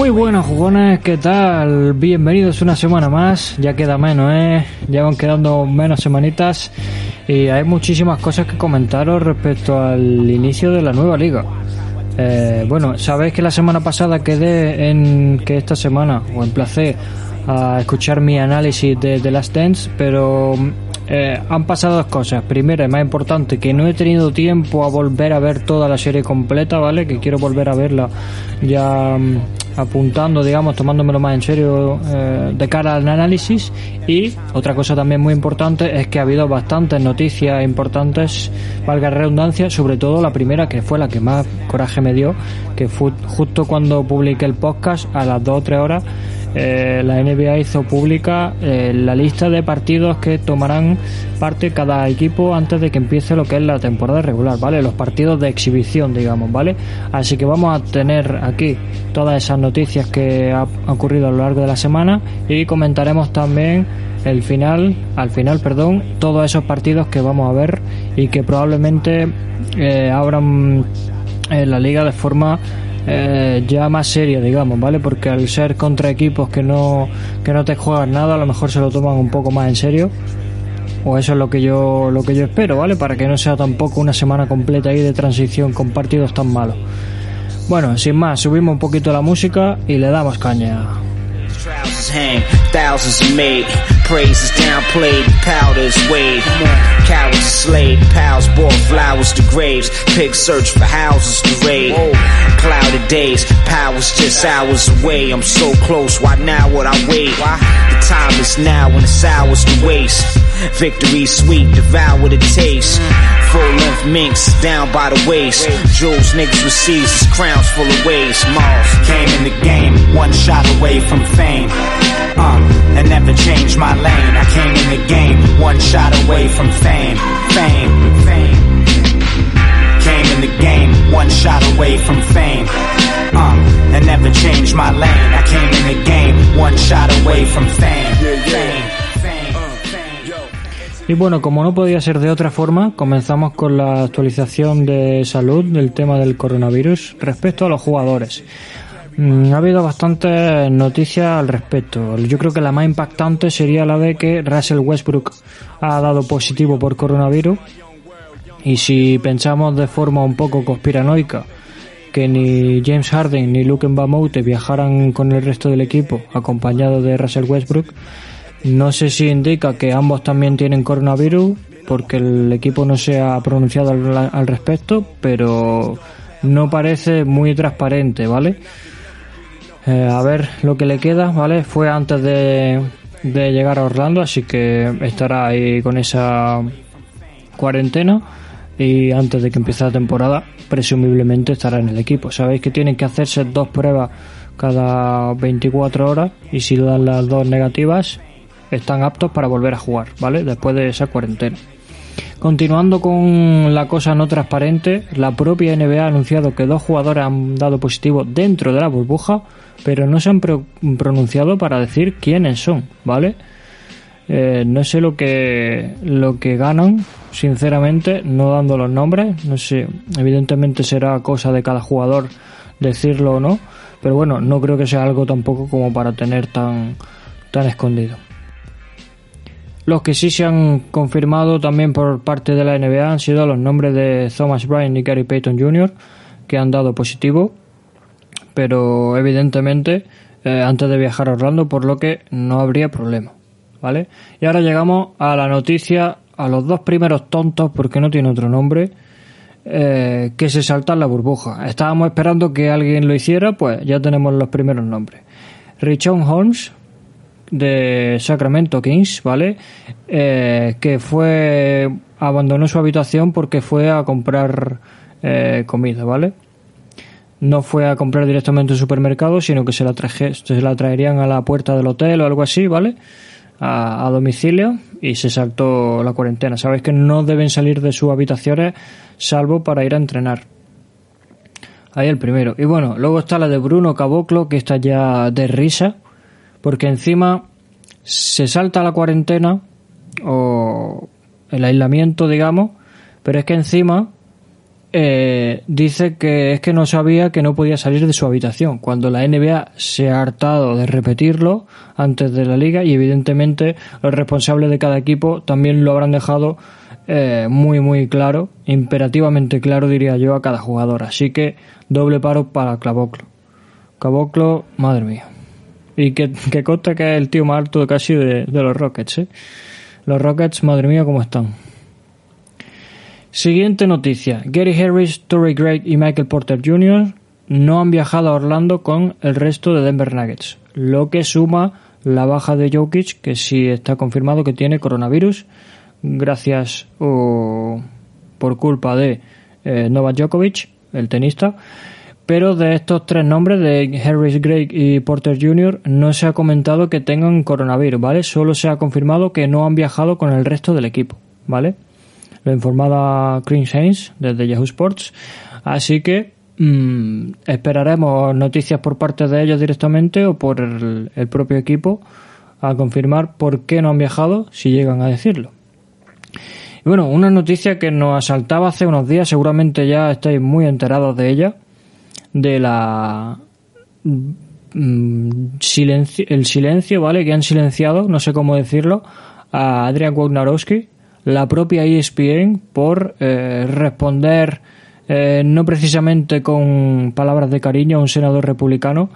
Muy buenos jugones, ¿qué tal? Bienvenidos una semana más, ya queda menos, ¿eh? Ya van quedando menos semanitas y hay muchísimas cosas que comentaros respecto al inicio de la nueva liga. Eh, bueno, sabéis que la semana pasada quedé en que esta semana o emplacé a escuchar mi análisis de The Last Dance, pero eh, han pasado dos cosas. Primero, y más importante, que no he tenido tiempo a volver a ver toda la serie completa, ¿vale? Que quiero volver a verla ya mm, apuntando, digamos, tomándomelo más en serio eh, de cara al análisis. Y otra cosa también muy importante es que ha habido bastantes noticias importantes, valga redundancia, sobre todo la primera, que fue la que más coraje me dio, que fue justo cuando publiqué el podcast a las 2 o 3 horas eh, la NBA hizo pública eh, la lista de partidos que tomarán parte cada equipo antes de que empiece lo que es la temporada regular, ¿vale? Los partidos de exhibición, digamos, ¿vale? Así que vamos a tener aquí todas esas noticias que han ocurrido a lo largo de la semana y comentaremos también el final, al final, perdón, todos esos partidos que vamos a ver y que probablemente eh, abran la liga de forma eh, ya más serio, digamos, ¿vale? Porque al ser contra equipos que no, que no te juegan nada, a lo mejor se lo toman un poco más en serio. O eso es lo que yo, lo que yo espero, ¿vale? Para que no sea tampoco una semana completa ahí de transición con partidos tan malos. Bueno, sin más, subimos un poquito la música y le damos caña. Praise is downplayed, powder is weighed. Cowards are slayed, pals bought flowers to graves. Pigs search for houses to raid. Clouded days, powers just hours away. I'm so close, why now would I wait? The time is now and it's hours to waste. Victory sweet, devour the taste. Full length minks down by the waist. Jewels niggas receive crowns full of waste. Malls came in the game, one shot away from fame. Uh, and never changed my lane. I came in the game, one shot away from fame, fame, fame. Came in the game, one shot away from fame. Uh, and never changed my lane. I came in the game, one shot away from fame, fame. Y bueno, como no podía ser de otra forma, comenzamos con la actualización de salud del tema del coronavirus respecto a los jugadores. Mm, ha habido bastantes noticias al respecto. Yo creo que la más impactante sería la de que Russell Westbrook ha dado positivo por coronavirus. Y si pensamos de forma un poco conspiranoica que ni James Harden ni Luke Mbamoute viajaran con el resto del equipo acompañado de Russell Westbrook, no sé si indica que ambos también tienen coronavirus porque el equipo no se ha pronunciado al, respecto, pero no parece muy transparente, ¿vale? Eh, a ver lo que le queda, ¿vale? Fue antes de llegar a Orlando, así que estará ahí con esa cuarentena y antes de que empiece la temporada presumiblemente estará en el equipo. Sabéis que tienen que hacerse dos pruebas cada 24 horas y si dan las dos negativas están aptos para volver a jugar, ¿vale? Después de esa cuarentena. Continuando con la cosa no transparente, la propia NBA ha anunciado que dos jugadores han dado positivo dentro de la burbuja, pero no se han pronunciado para decir quiénes son, ¿vale? Eh, no sé lo que lo que ganan, sinceramente, no dando los nombres. No sé, evidentemente será cosa de cada jugador decirlo o no, pero bueno, no creo que sea algo tampoco como para tener tan tan escondido. Los que sí se han confirmado también por parte de la NBA han sido los nombres de Thomas Bryant y Gary Payton Jr., que han dado positivo, pero evidentemente eh, antes de viajar a Orlando, por lo que no habría problema. ¿Vale? Y ahora llegamos a la noticia, a los dos primeros tontos, porque no tiene otro nombre, eh, que se saltan la burbuja. Estábamos esperando que alguien lo hiciera, pues ya tenemos los primeros nombres. Richon Holmes, de Sacramento Kings, ¿vale? Eh, que fue abandonó su habitación porque fue a comprar eh, comida, ¿vale? No fue a comprar directamente en supermercado, sino que se la, traje, se la traerían a la puerta del hotel o algo así, ¿vale? A, domicilio y se saltó la cuarentena. Sabéis que no deben salir de sus habitaciones salvo para ir a entrenar. Ahí el primero. Y bueno, luego está la de Bruno Caboclo, que está ya de risa porque encima se salta la cuarentena o el aislamiento, digamos, pero es que encima eh, dice que es que no sabía que no podía salir de su habitación, cuando la NBA se ha hartado de repetirlo antes de la liga y evidentemente los responsables de cada equipo también lo habrán dejado eh, muy muy claro, imperativamente claro diría yo a cada jugador. Así que doble paro para Clavoclo. Caboclo, madre mía. Y que, que consta que es el tío más alto casi de, de los Rockets, ¿eh? Los Rockets, madre mía, cómo están. Siguiente noticia. Gary Harris, Torrey Gregg y Michael Porter Jr. no han viajado a Orlando con el resto de Denver Nuggets, lo que suma la baja de Jokic, que sí está confirmado que tiene coronavirus, gracias o por culpa de eh, Novak Djokovic, el tenista. Pero de estos tres nombres, de Harris, Gregg y Porter Jr., no se ha comentado que tengan coronavirus, ¿vale? Solo se ha confirmado que no han viajado con el resto del equipo, ¿vale? Lo informaba Chris Haynes desde Yahoo Sports. Así que mmm, esperaremos noticias por parte de ellos directamente o por el, propio equipo a confirmar por qué no han viajado, si llegan a decirlo. Y bueno, una noticia que nos asaltaba hace unos días, seguramente ya estáis muy enterados de ella, de la mmm, silencio, el silencio, ¿vale? Que han silenciado, no sé cómo decirlo, a Adrian Wojnarowski, la propia ESPN por eh, responder eh, no precisamente con palabras de cariño a un senador republicano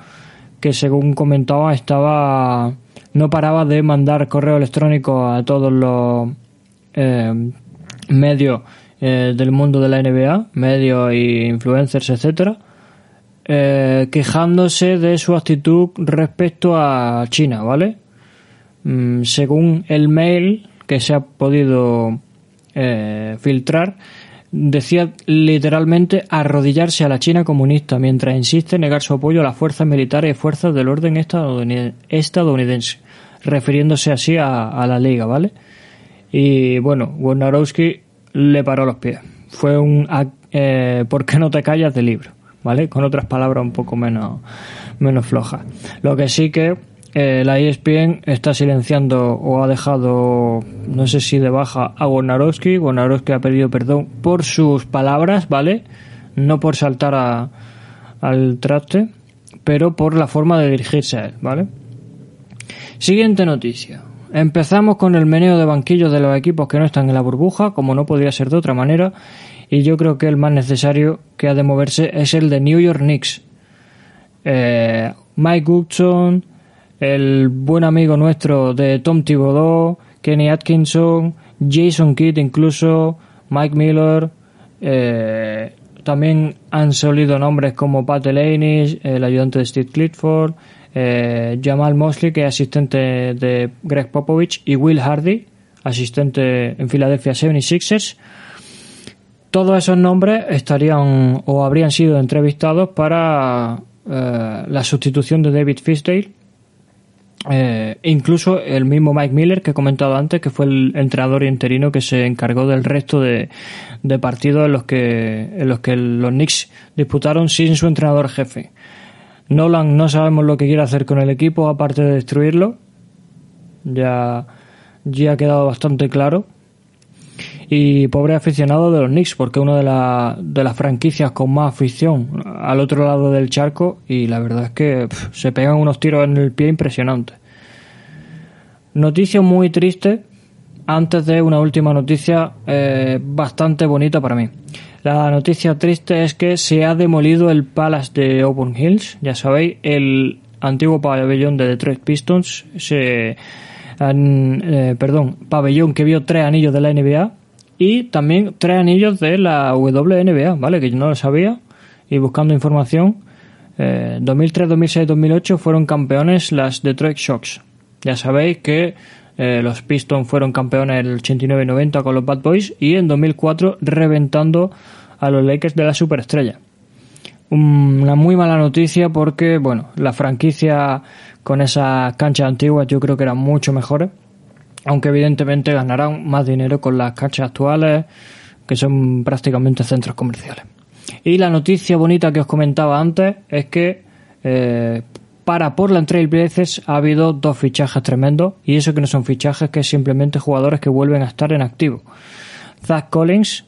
que según comentaba estaba no paraba de mandar correo electrónico a todos los eh, medios eh, del mundo de la NBA, medios e influencers, etcétera, quejándose de su actitud respecto a China, ¿vale? Mm, según el mail que se ha podido eh, filtrar, decía literalmente arrodillarse a la China comunista mientras insiste en negar su apoyo a las fuerzas militares y fuerzas del orden estadounidense, refiriéndose así a, a la liga, ¿vale? Y bueno, Wojnarowski le paró los pies. Fue un eh, ¿por qué no te callas de libro? ¿Vale? Con otras palabras un poco menos, menos flojas. Lo que sí que eh, la ESPN está silenciando o ha dejado, no sé si de baja, a Wojnarowski. Wojnarowski ha pedido perdón por sus palabras, ¿vale? No por saltar a, al traste, pero por la forma de dirigirse a él, ¿vale? Siguiente noticia. Empezamos con el meneo de banquillos de los equipos que no están en la burbuja, como no podría ser de otra manera, y yo creo que el más necesario que ha de moverse es el de New York Knicks. Eh, Mike Goodson, el buen amigo nuestro de Tom Thibodeau, Kenny Atkinson, Jason Kidd incluso, Mike Miller, eh, también han salido nombres como Pat Delaney, el ayudante de Steve Clifford, eh, Jamal Mosley, que es asistente de Greg Popovich, y Will Hardy, asistente en Philadelphia 76ers. Todos esos nombres estarían o habrían sido entrevistados para eh, la sustitución de David Fisdale. Eh, incluso el mismo Mike Miller que he comentado antes, que fue el entrenador interino que se encargó del resto de, partidos en los que en los que los Knicks disputaron sin su entrenador jefe. Nolan no sabemos lo que quiere hacer con el equipo aparte de destruirlo. Ya, ya ha quedado bastante claro. Y pobre aficionado de los Knicks, porque una de, la, de las franquicias con más afición al otro lado del charco y la verdad es que se pegan unos tiros en el pie impresionantes. Noticia muy triste antes de una última noticia eh, bastante bonita para mí. La noticia triste es que se ha demolido el Palace de Auburn Hills, ya sabéis, el antiguo pabellón de Detroit Pistons, se, eh, perdón, pabellón que vio tres anillos de la NBA y también tres anillos de la WNBA, ¿vale? Que yo no lo sabía y buscando información, eh, 2003, 2006, 2008 fueron campeones las Detroit Shocks. Ya sabéis que eh, los Pistons fueron campeones en el 89 y 90 con los Bad Boys y en 2004 reventando a los Lakers de la superestrella. Una muy mala noticia porque, bueno, la franquicia con esas canchas antiguas yo creo que eran mucho mejores, aunque evidentemente ganarán más dinero con las canchas actuales que son prácticamente centros comerciales. Y la noticia bonita que os comentaba antes es que eh, para Portland Trail Blazers ha habido dos fichajes tremendos y eso que no son fichajes que es simplemente jugadores que vuelven a estar en activo. Zach Collins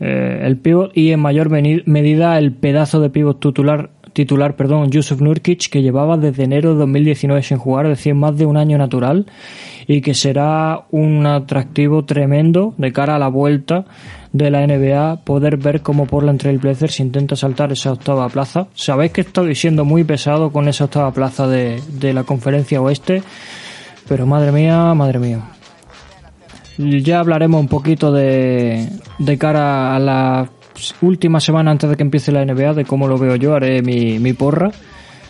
eh, el pívot y en mayor medida el pedazo de pívot titular, titular perdón, Yusuf Nurkic, que llevaba desde enero de 2019 sin jugar, es decir, más de un año natural, y que será un atractivo tremendo de cara a la vuelta de la NBA poder ver cómo Portland Trail Blazers intenta saltar esa octava plaza. Sabéis que estoy siendo muy pesado con esa octava plaza de, de la conferencia oeste, pero madre mía, madre mía. Ya hablaremos un poquito de, de cara a la última semana antes de que empiece la NBA, de cómo lo veo yo, haré mi, mi porra.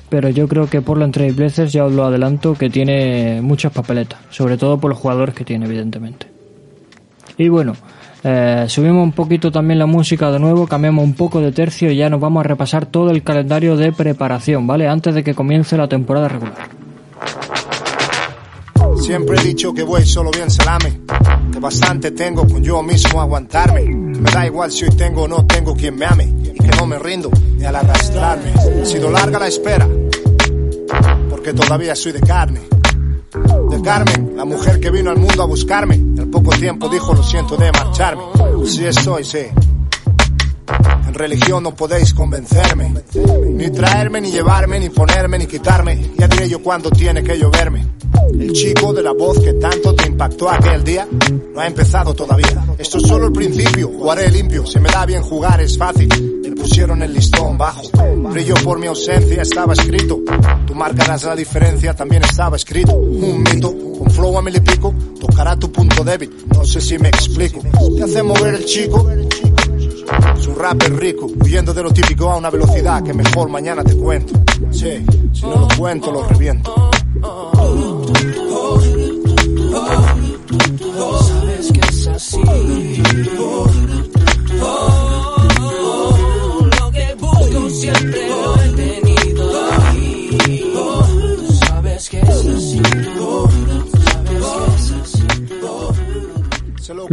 Pero yo creo que Portland Trail Blazers, ya os lo adelanto, que tiene muchas papeletas, sobre todo por los jugadores que tiene, evidentemente. Y bueno, eh, subimos un poquito también la música de nuevo, cambiamos un poco de tercio y ya nos vamos a repasar todo el calendario de preparación, ¿vale? Antes de que comience la temporada regular. Siempre he dicho que voy solo bien salame, que bastante tengo con yo mismo aguantarme. Me da igual si hoy tengo o no tengo quien me ame, y que no me rindo ni al arrastrarme. Ha sido larga la espera, porque todavía soy de carne de Carmen, la mujer que vino al mundo a buscarme. Al poco tiempo dijo lo siento de marcharme. Sí estoy, sí. En religión no podéis convencerme, ni traerme, ni llevarme, ni ponerme, ni quitarme. Ya diré yo cuando tiene que lloverme. El chico de la voz que tanto te impactó aquel día no ha empezado todavía. Esto es solo el principio, jugaré limpio, se me da bien jugar, es fácil. Me pusieron el listón bajo, brillo por mi ausencia, estaba escrito. Tú marcarás la diferencia, también estaba escrito. Un mito, con flow a mil y pico, tocará tu punto débil, no sé si me explico. Te hace mover el chico, su rap es rico, huyendo de lo típico a una velocidad que mejor mañana te cuento. Sí, si no lo cuento lo reviento.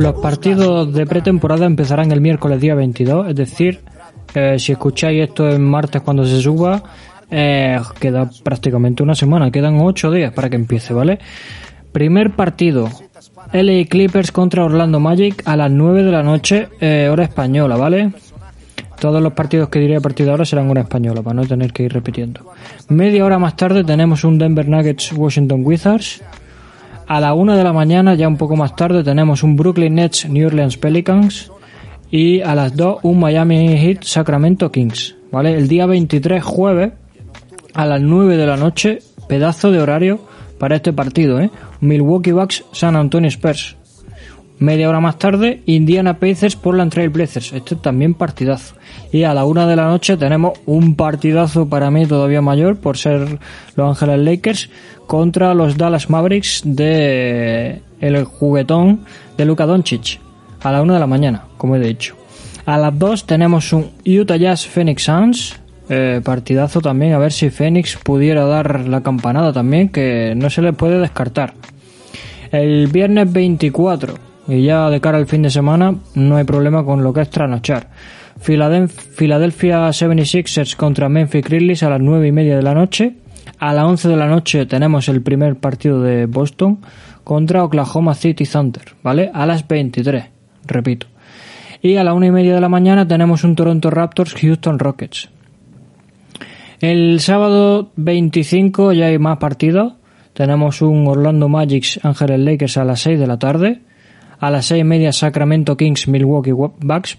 Los partidos de pretemporada empezarán el miércoles día 22, es decir, eh, si escucháis esto en martes cuando se suba, eh, queda prácticamente una semana, quedan ocho días para que empiece, ¿vale? Primer partido, LA Clippers contra Orlando Magic a las 9 de la noche, eh, hora española, ¿vale? Todos los partidos que diré a partir de ahora serán hora española, para no tener que ir repitiendo. Media hora más tarde tenemos un Denver Nuggets Washington Wizards. A la 1 de la mañana, ya un poco más tarde, tenemos un Brooklyn Nets New Orleans Pelicans. Y a las 2 un Miami Heat Sacramento Kings. ¿Vale? El día 23, jueves, a las 9 de la noche, pedazo de horario para este partido, ¿eh? Milwaukee Bucks San Antonio Spurs. Media hora más tarde, Indiana Pacers Portland Trail Blazers. Este también partidazo. Y a la una de la noche tenemos un partidazo para mí todavía mayor por ser Los Ángeles Lakers contra los Dallas Mavericks de el juguetón de Luka Doncic. A la una de la mañana, como he dicho. A las dos tenemos un Utah Jazz Phoenix Suns. Eh, partidazo también, a ver si Phoenix pudiera dar la campanada también, que no se le puede descartar. El viernes 24, y ya de cara al fin de semana, no hay problema con lo que es trasnochar. Philadelphia 76ers contra Memphis Grizzlies a las 9 y media de la noche. A las 11 de la noche tenemos el primer partido de Boston contra Oklahoma City Thunder, ¿vale? A las 23, repito. Y a la 1 y media de la mañana tenemos un Toronto Raptors Houston Rockets. El sábado 25 ya hay más partidos. Tenemos un Orlando Magic Ángeles Lakers a las 6 de la tarde. A las 6 y media Sacramento Kings Milwaukee Bucks.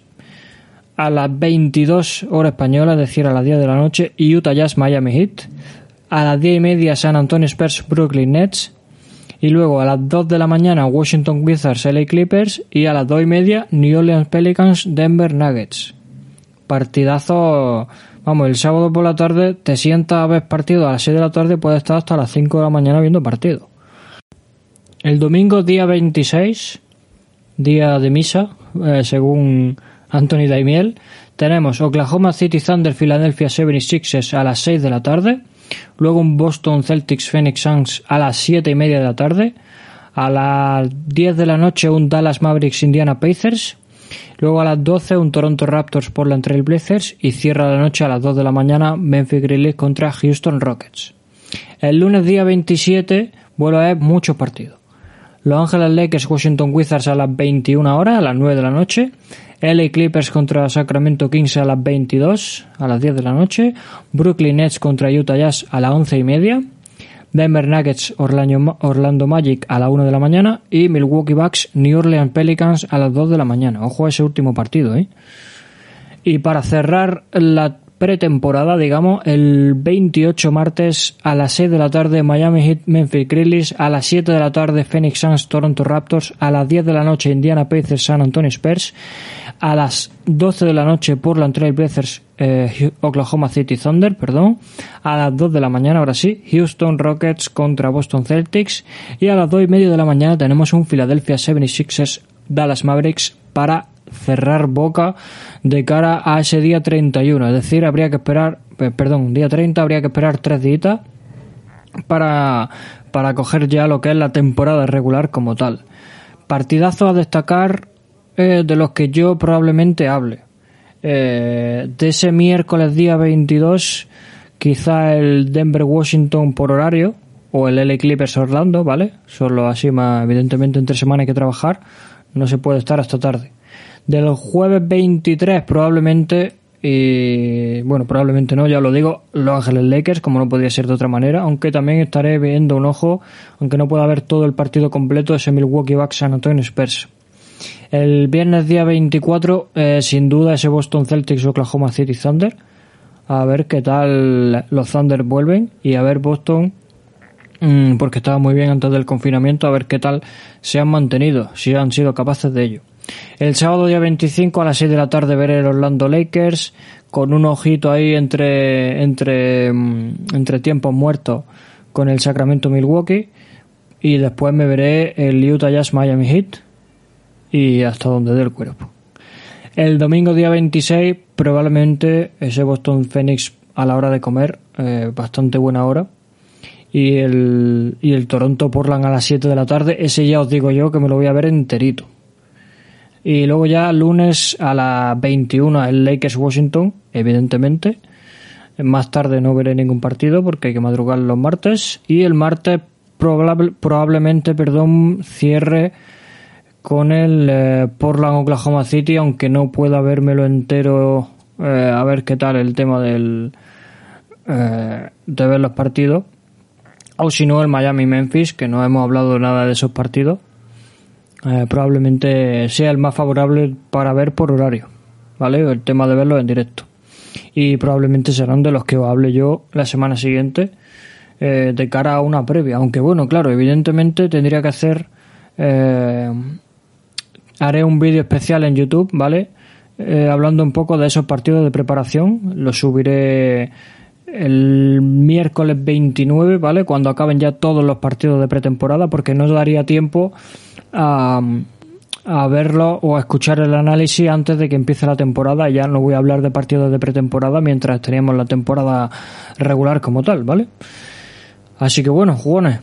A las 22 horas española, es decir, a las 10 de la noche, Utah Jazz Miami Heat. A las 10 y media San Antonio Spurs Brooklyn Nets. Y luego a las 2 de la mañana Washington Wizards LA Clippers. Y a las 2 y media New Orleans Pelicans Denver Nuggets. Partidazo Vamos, el sábado por la tarde te sientas a ver partido a las 6 de la tarde, puedes estar hasta las 5 de la mañana viendo partido. El domingo, día 26, día de misa, eh, según Anthony Daimiel, tenemos Oklahoma City Thunder Philadelphia 76ers a las 6 de la tarde, luego un Boston Celtics Phoenix Suns a las 7 y media de la tarde, a las 10 de la noche un Dallas Mavericks Indiana Pacers, Luego a las 12 un Toronto Raptors Portland Trail Blazers. Y cierra la noche a las 2 de la mañana Memphis Grizzlies contra Houston Rockets. El lunes día 27 vuelve a haber muchos partidos. Los Ángeles Lakers Washington Wizards a las 21 horas, a las 9 de la noche. LA Clippers contra Sacramento Kings a las 22, a las 10 de la noche. Brooklyn Nets contra Utah Jazz a las 11 y media. Denver Nuggets Orlando, Magic a las 1 de la mañana. Y Milwaukee Bucks New Orleans Pelicans a las 2 de la mañana. Ojo a ese último partido, ¿eh? Y para cerrar la pretemporada, digamos, el 28 martes a las 6 de la tarde Miami Heat Memphis Grizzlies, a las 7 de la tarde Phoenix Suns Toronto Raptors, a las 10 de la noche Indiana Pacers San Antonio Spurs, a las 12 de la noche Portland Trail Blazers eh, Oklahoma City Thunder, perdón, a las 2 de la mañana ahora sí Houston Rockets contra Boston Celtics y a las 2 y media de la mañana tenemos un Philadelphia 76ers Dallas Mavericks para cerrar boca de cara a ese día 31. Es decir, habría que esperar, perdón, día 30 habría que esperar tres días para, para coger ya lo que es la temporada regular como tal. Partidazo a destacar eh, de los que yo probablemente hable. Eh, de ese miércoles día 22, quizá el Denver Washington por horario, o el LA Clippers Orlando, ¿vale? Solo así más, evidentemente entre semana hay que trabajar, no se puede estar hasta tarde. Del jueves 23 probablemente, y bueno, probablemente no, ya lo digo, Los Ángeles Lakers, como no podía ser de otra manera, aunque también estaré viendo un ojo, aunque no pueda ver todo el partido completo, ese Milwaukee Bucks San Antonio Spurs. El viernes día 24, eh, sin duda, ese Boston Celtics Oklahoma City Thunder. A ver qué tal los Thunder vuelven y a ver Boston, mm, porque estaba muy bien antes del confinamiento, a ver qué tal se han mantenido, si han sido capaces de ello. El sábado día 25 a las 6 de la tarde veré el Orlando Lakers con un ojito ahí entre entre mm, entre tiempos muertos con el Sacramento Milwaukee y después me veré el Utah Jazz Miami Heat y hasta donde dé el cuerpo. El domingo día 26 probablemente ese Boston Phoenix a la hora de comer, eh, bastante buena hora. Y el, y el Toronto Portland a las 7 de la tarde, ese ya os digo yo que me lo voy a ver enterito. Y luego ya lunes a las 21 el Lakers Washington, evidentemente. Más tarde no veré ningún partido porque hay que madrugar los martes. Y el martes probable, probablemente, perdón, cierre con el eh, Portland Oklahoma City, aunque no pueda vérmelo entero eh, a ver qué tal el tema del eh, de ver los partidos. O si no, el Miami Memphis, que no hemos hablado nada de esos partidos. Eh, probablemente sea el más favorable para ver por horario, ¿vale? El tema de verlo en directo. Y probablemente serán de los que os hable yo la semana siguiente eh, de cara a una previa. Aunque bueno, claro, evidentemente tendría que hacer... Eh, haré un vídeo especial en YouTube, ¿vale? hablando un poco de esos partidos de preparación. Lo subiré el miércoles 29, ¿vale? Cuando acaben ya todos los partidos de pretemporada, porque no daría tiempo a, verlo o a escuchar el análisis antes de que empiece la temporada. Ya no voy a hablar de partidos de pretemporada mientras teníamos la temporada regular como tal, ¿vale? Así que bueno, jugones,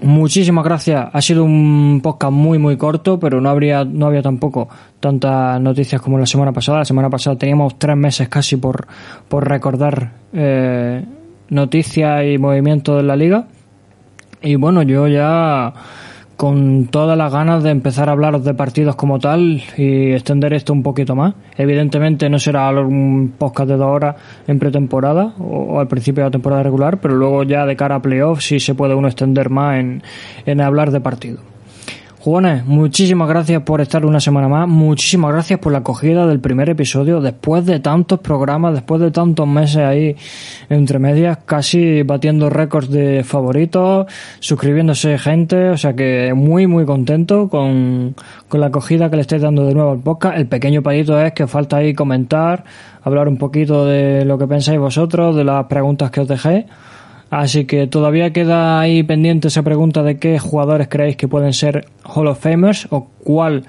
muchísimas gracias. Ha sido un podcast muy muy corto, pero no habría no había tampoco tantas noticias como la semana pasada. La semana pasada teníamos tres meses casi por por recordar eh, noticias y movimientos de la liga. Y bueno, yo ya con todas las ganas de empezar a hablaros de partidos como tal y extender esto un poquito más. Evidentemente no será un podcast de dos horas en pretemporada o, al principio de la temporada regular, pero luego ya de cara a playoffs sí se puede uno extender más en, en hablar de partidos. Juanes, muchísimas gracias por estar una semana más, muchísimas gracias por la acogida del primer episodio, después de tantos programas, después de tantos meses ahí entre medias, casi batiendo récords de favoritos, suscribiéndose gente, o sea que muy muy contento con, con la acogida que le estáis dando de nuevo al podcast. El pequeño palito es que falta ahí comentar, hablar un poquito de lo que pensáis vosotros, de las preguntas que os dejé. Así que todavía queda ahí pendiente esa pregunta de qué jugadores creéis que pueden ser Hall of Famers o cuál,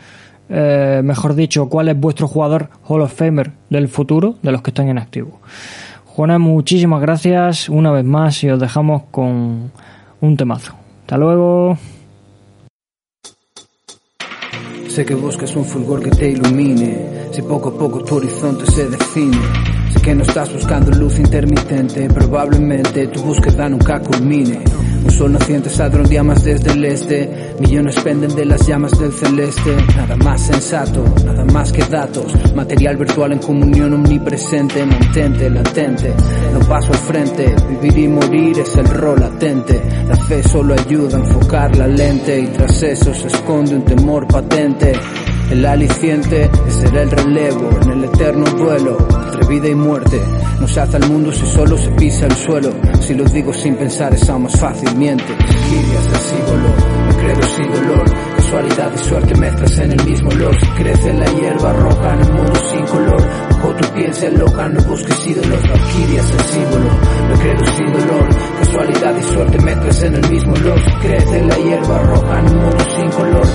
eh, mejor dicho, cuál es vuestro jugador Hall of Famer del futuro de los que están en activo. Juana, muchísimas gracias una vez más y os dejamos con un temazo. Hasta luego. Sé que buscas un fulgor que te ilumine, si poco a poco tu horizonte se define que no estás buscando luz intermitente, probablemente tu búsqueda nunca culmine. Un sol naciente saldrá un día más desde el este, millones penden de las llamas del celeste. Nada más sensato, nada más que datos, material virtual en comunión omnipresente, mantente, latente. No paso al frente, vivir y morir es el rol latente. La fe solo ayuda a enfocar la lente y tras eso se esconde un temor patente. El aliciente es ser el relevo en el eterno duelo entre vida y muerte. No se hace al mundo si solo se pisa el suelo. Si lo digo sin pensar es aún más fácil, miente. Giras de símbolo, me credo sin dolor. Casualidad y suerte mezclas en el mismo olor. Si crece la hierba roja en el mundo sin color. Ojo tu piel se loca, no busques ídolos. Valquirias el símbolo, me credo sin dolor. Casualidad y suerte mezclas en el mismo olor. Si crece la hierba roja en el mundo sin color.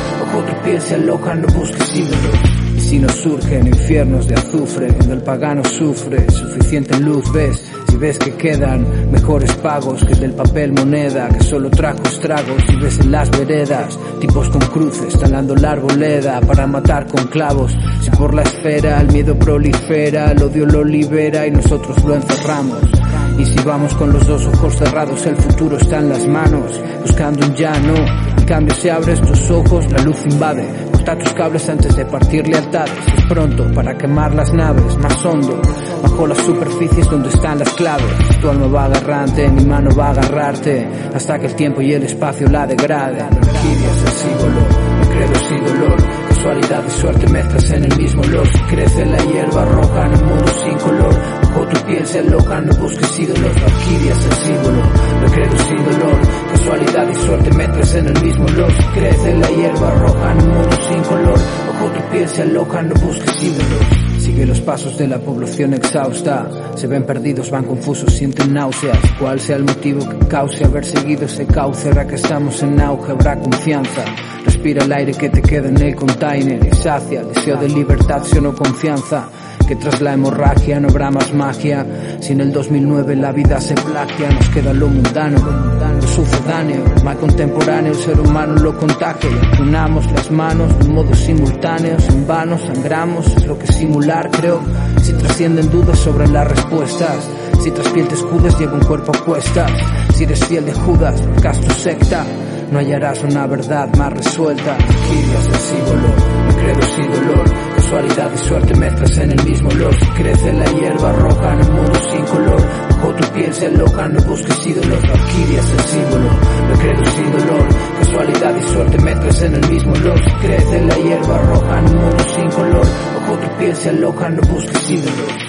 Se aloja, no busques ídolos. Y si no surgen infiernos de azufre, donde el pagano sufre, suficiente luz ves. Si ves que quedan mejores pagos que el del papel moneda, que solo trajo estragos. Si ves en las veredas, tipos con cruces, talando la arboleda para matar con clavos. Si por la esfera el miedo prolifera, el odio lo libera y nosotros lo encerramos. Y si vamos con los dos ojos cerrados, el futuro está en las manos, buscando un ya cambio, si abres tus ojos, la luz invade. Corta tus cables antes de partir lealtades. Es pronto para quemar las naves, más hondo. Bajo las superficies donde están las claves. Tu alma va a agarrarte, mi mano va a agarrarte. Hasta que el tiempo y el espacio la símbolo, me credo dolor. Casualidad y suerte mezclas en el mismo olor. Si crece la hierba roja en el mundo sin color. Ojo tu piel se aloja, no busques ídolos. Valquirias el símbolo, me credo sin dolor. Casualidad y suerte mezclas en el mismo olor. Si crece la hierba roja en el mundo sin color. Ojo tu piel se aloja, no busques ídolos. Sigue los pasos de la población exhausta. Se ven perdidos, van confusos, sienten náuseas. Cuál sea el motivo que cause haber seguido ese cauce, ahora que estamos en auge, habrá confianza. Respira el aire que te queda en el container y sacia el deseo de libertad, si o no confianza. Que tras la hemorragia no habrá más magia. Si en el 2009 la vida se plagia, nos queda lo mundano, lo sucedáneo, mal contemporáneo, el ser humano lo contagia. Y unamos las manos de un modo simultáneo, en vano sangramos, es lo que simular creo. Si trascienden dudas sobre las respuestas, si tras piel te escudas lleva un cuerpo a cuestas. Si eres de Judas, buscas tu secta, no hallarás una verdad más resuelta. Giras el símbolo, me credo sin dolor. Casualidad y suerte mezclas en el mismo olor. Si crece la hierba roja en el mundo sin color. Ojo tu piel se aloja, no busques ídolos. Valquirias el símbolo, me credo sin dolor. Casualidad y suerte mezclas en el mismo olor. Si crece la hierba roja en el mundo sin color. Ojo tu piel se aloja, no busques ídolos.